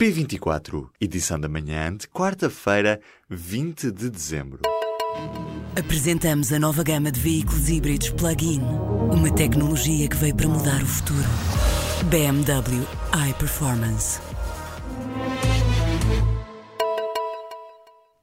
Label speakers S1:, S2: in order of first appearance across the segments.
S1: P24, edição da manhã de quarta-feira, 20 de dezembro.
S2: Apresentamos a nova gama de veículos híbridos plug-in. Uma tecnologia que veio para mudar o futuro. BMW iPerformance.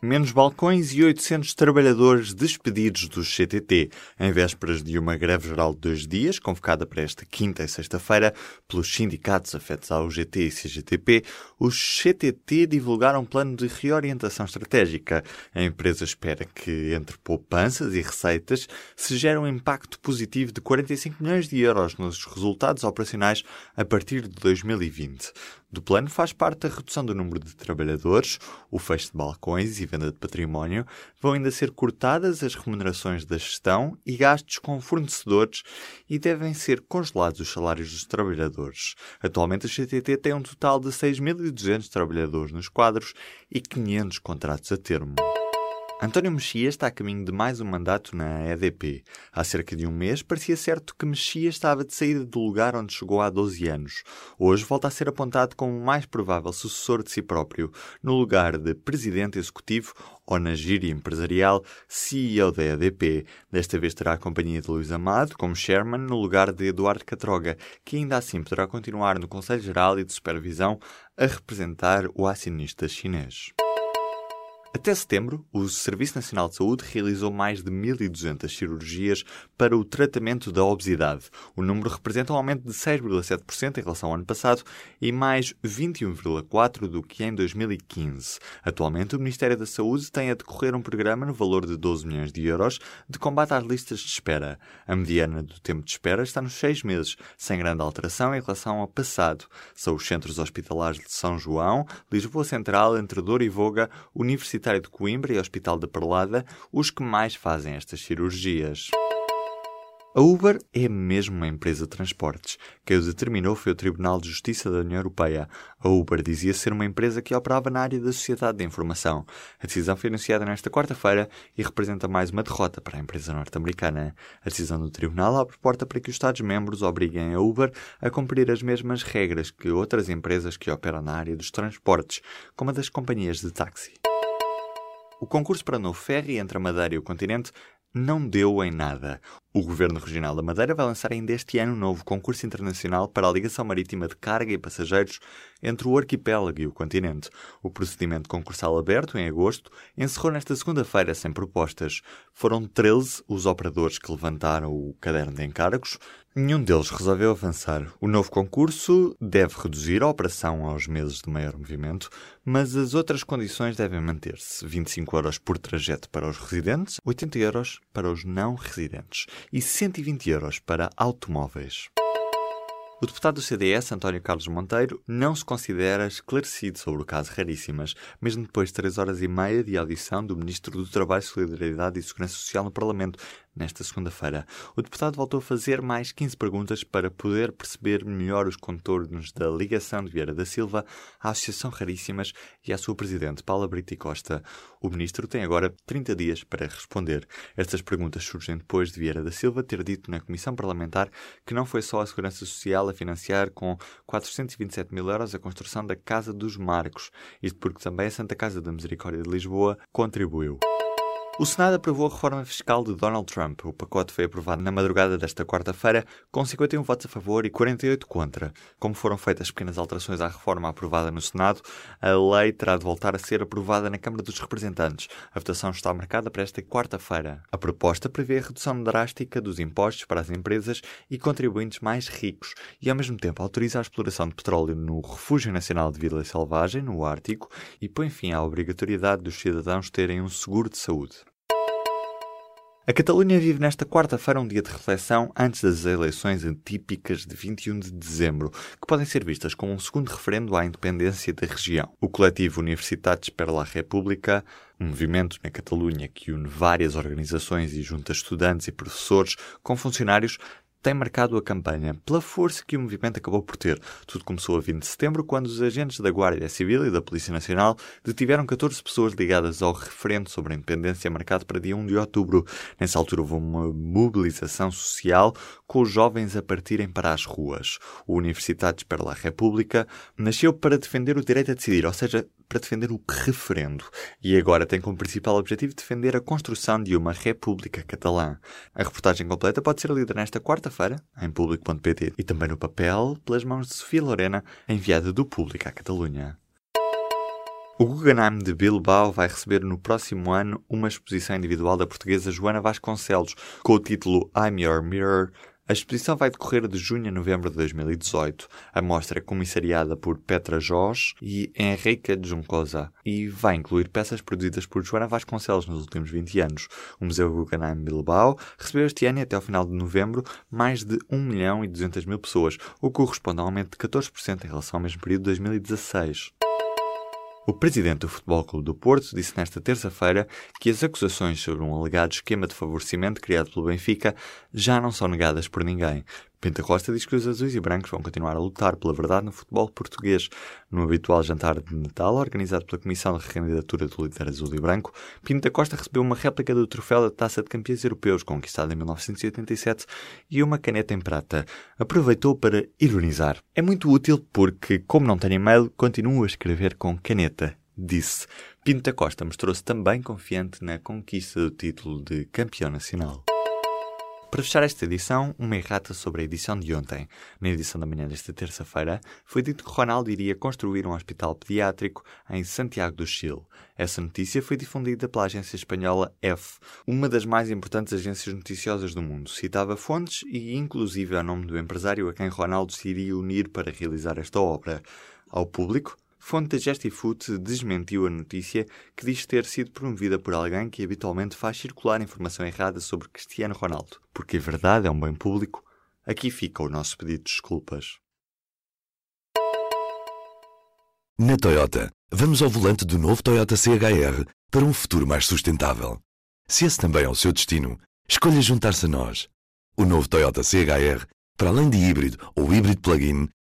S1: Menos balcões e 800 trabalhadores despedidos do CTT, em vésperas de uma greve geral de dois dias, convocada para esta quinta e sexta-feira pelos sindicatos afetos ao GT e CGTP, os CTT divulgaram um plano de reorientação estratégica. A empresa espera que, entre poupanças e receitas, se gere um impacto positivo de 45 milhões de euros nos resultados operacionais a partir de 2020. Do plano faz parte a redução do número de trabalhadores, o fecho de balcões e venda de património, vão ainda ser cortadas as remunerações da gestão e gastos com fornecedores e devem ser congelados os salários dos trabalhadores. Atualmente a CTT tem um total de 6.200 trabalhadores nos quadros e 500 contratos a termo. António Mexias está a caminho de mais um mandato na EDP. Há cerca de um mês parecia certo que Mexias estava de saída do lugar onde chegou há 12 anos. Hoje volta a ser apontado como o mais provável sucessor de si próprio, no lugar de presidente executivo ou na gíria empresarial CEO da EDP. Desta vez terá a companhia de Luís Amado como chairman no lugar de Eduardo Catroga, que ainda assim poderá continuar no Conselho Geral e de Supervisão a representar o acionista chinês. Até setembro, o Serviço Nacional de Saúde realizou mais de 1.200 cirurgias para o tratamento da obesidade. O número representa um aumento de 6,7% em relação ao ano passado e mais 21,4% do que em 2015. Atualmente, o Ministério da Saúde tem a decorrer um programa no valor de 12 milhões de euros de combate às listas de espera. A mediana do tempo de espera está nos 6 meses, sem grande alteração em relação ao passado. São os centros hospitalares de São João, Lisboa Central, Entre Douro e Voga, Universidade Universitário de Coimbra e Hospital da Perlada os que mais fazem estas cirurgias. A Uber é mesmo uma empresa de transportes. Quem o determinou foi o Tribunal de Justiça da União Europeia. A Uber dizia ser uma empresa que operava na área da sociedade de informação. A decisão foi anunciada nesta quarta-feira e representa mais uma derrota para a empresa norte-americana. A decisão do Tribunal abre porta para que os Estados-membros obriguem a Uber a cumprir as mesmas regras que outras empresas que operam na área dos transportes, como a das companhias de táxi. O concurso para novo ferry entre a Madeira e o continente não deu em nada. O Governo Regional da Madeira vai lançar ainda este ano um novo concurso internacional para a ligação marítima de carga e passageiros entre o arquipélago e o continente. O procedimento concursal aberto, em agosto, encerrou nesta segunda-feira sem propostas. Foram 13 os operadores que levantaram o caderno de encargos. Nenhum deles resolveu avançar. O novo concurso deve reduzir a operação aos meses de maior movimento, mas as outras condições devem manter-se. 25 euros por trajeto para os residentes, 80 euros para os não residentes e 120 euros para automóveis. O deputado do CDS, António Carlos Monteiro, não se considera esclarecido sobre o caso Raríssimas, mesmo depois de três horas e meia de audição do Ministro do Trabalho, Solidariedade e Segurança Social no Parlamento, nesta segunda-feira. O deputado voltou a fazer mais 15 perguntas para poder perceber melhor os contornos da ligação de Vieira da Silva à Associação Raríssimas e à sua presidente, Paula Brito e Costa. O ministro tem agora 30 dias para responder. Estas perguntas surgem depois de Vieira da Silva ter dito na Comissão Parlamentar que não foi só a Segurança Social a financiar com 427 mil euros a construção da Casa dos Marcos, isto porque também a Santa Casa da Misericórdia de Lisboa contribuiu. O Senado aprovou a reforma fiscal de Donald Trump. O pacote foi aprovado na madrugada desta quarta-feira, com 51 votos a favor e 48 contra. Como foram feitas pequenas alterações à reforma aprovada no Senado, a lei terá de voltar a ser aprovada na Câmara dos Representantes. A votação está marcada para esta quarta-feira. A proposta prevê a redução drástica dos impostos para as empresas e contribuintes mais ricos e, ao mesmo tempo, autoriza a exploração de petróleo no Refúgio Nacional de Vida Selvagem, no Ártico, e põe fim à obrigatoriedade dos cidadãos terem um seguro de saúde. A Catalunha vive nesta quarta-feira um dia de reflexão antes das eleições atípicas de 21 de dezembro, que podem ser vistas como um segundo referendo à independência da região. O coletivo Universitats per la República, um movimento na Catalunha que une várias organizações e junta estudantes e professores com funcionários, tem marcado a campanha pela força que o movimento acabou por ter. Tudo começou a 20 de setembro, quando os agentes da Guarda Civil e da Polícia Nacional detiveram 14 pessoas ligadas ao referendo sobre a independência marcado para dia 1 de outubro. Nessa altura houve uma mobilização social com os jovens a partirem para as ruas. O Universidades per la República nasceu para defender o direito a decidir, ou seja, para defender o referendo e agora tem como principal objetivo defender a construção de uma República Catalã. A reportagem completa pode ser lida nesta quarta-feira em público.pt e também no papel pelas mãos de Sofia Lorena, enviada do Público à Catalunha. O Guggenheim de Bilbao vai receber no próximo ano uma exposição individual da portuguesa Joana Vasconcelos com o título I'm Your Mirror a exposição vai decorrer de junho a novembro de 2018. A mostra é comissariada por Petra Jorge e Henrique Juncosa e vai incluir peças produzidas por Joana Vasconcelos nos últimos 20 anos. O Museu Guggenheim Bilbao recebeu este ano e até ao final de novembro mais de 1 milhão e 200 mil pessoas, o que corresponde a um aumento de 14% em relação ao mesmo período de 2016. O presidente do Futebol Clube do Porto disse nesta terça-feira que as acusações sobre um alegado esquema de favorecimento criado pelo Benfica já não são negadas por ninguém. Pinta Costa diz que os azuis e brancos vão continuar a lutar pela verdade no futebol português. No habitual jantar de Natal, organizado pela Comissão de Recandidatura do Líder Azul e Branco, Pinta Costa recebeu uma réplica do troféu da Taça de Campeões Europeus, conquistado em 1987, e uma caneta em prata. Aproveitou para ironizar. É muito útil porque, como não tenho e-mail, continuo a escrever com caneta disse. Pinta Costa mostrou-se também confiante na conquista do título de campeão nacional. Para fechar esta edição, uma errata sobre a edição de ontem. Na edição da manhã desta terça-feira, foi dito que Ronaldo iria construir um hospital pediátrico em Santiago do Chile. Essa notícia foi difundida pela agência espanhola F, uma das mais importantes agências noticiosas do mundo. Citava fontes e, inclusive, o nome do empresário a quem Ronaldo se iria unir para realizar esta obra. Ao público, Fonte da Gestifoot desmentiu a notícia que diz ter sido promovida por alguém que habitualmente faz circular informação errada sobre Cristiano Ronaldo. Porque a verdade é um bem público, aqui fica o nosso pedido de desculpas.
S3: Na Toyota, vamos ao volante do novo Toyota CHR para um futuro mais sustentável. Se esse também é o seu destino, escolha juntar-se a nós. O novo Toyota CHR, para além de híbrido ou híbrido plug-in,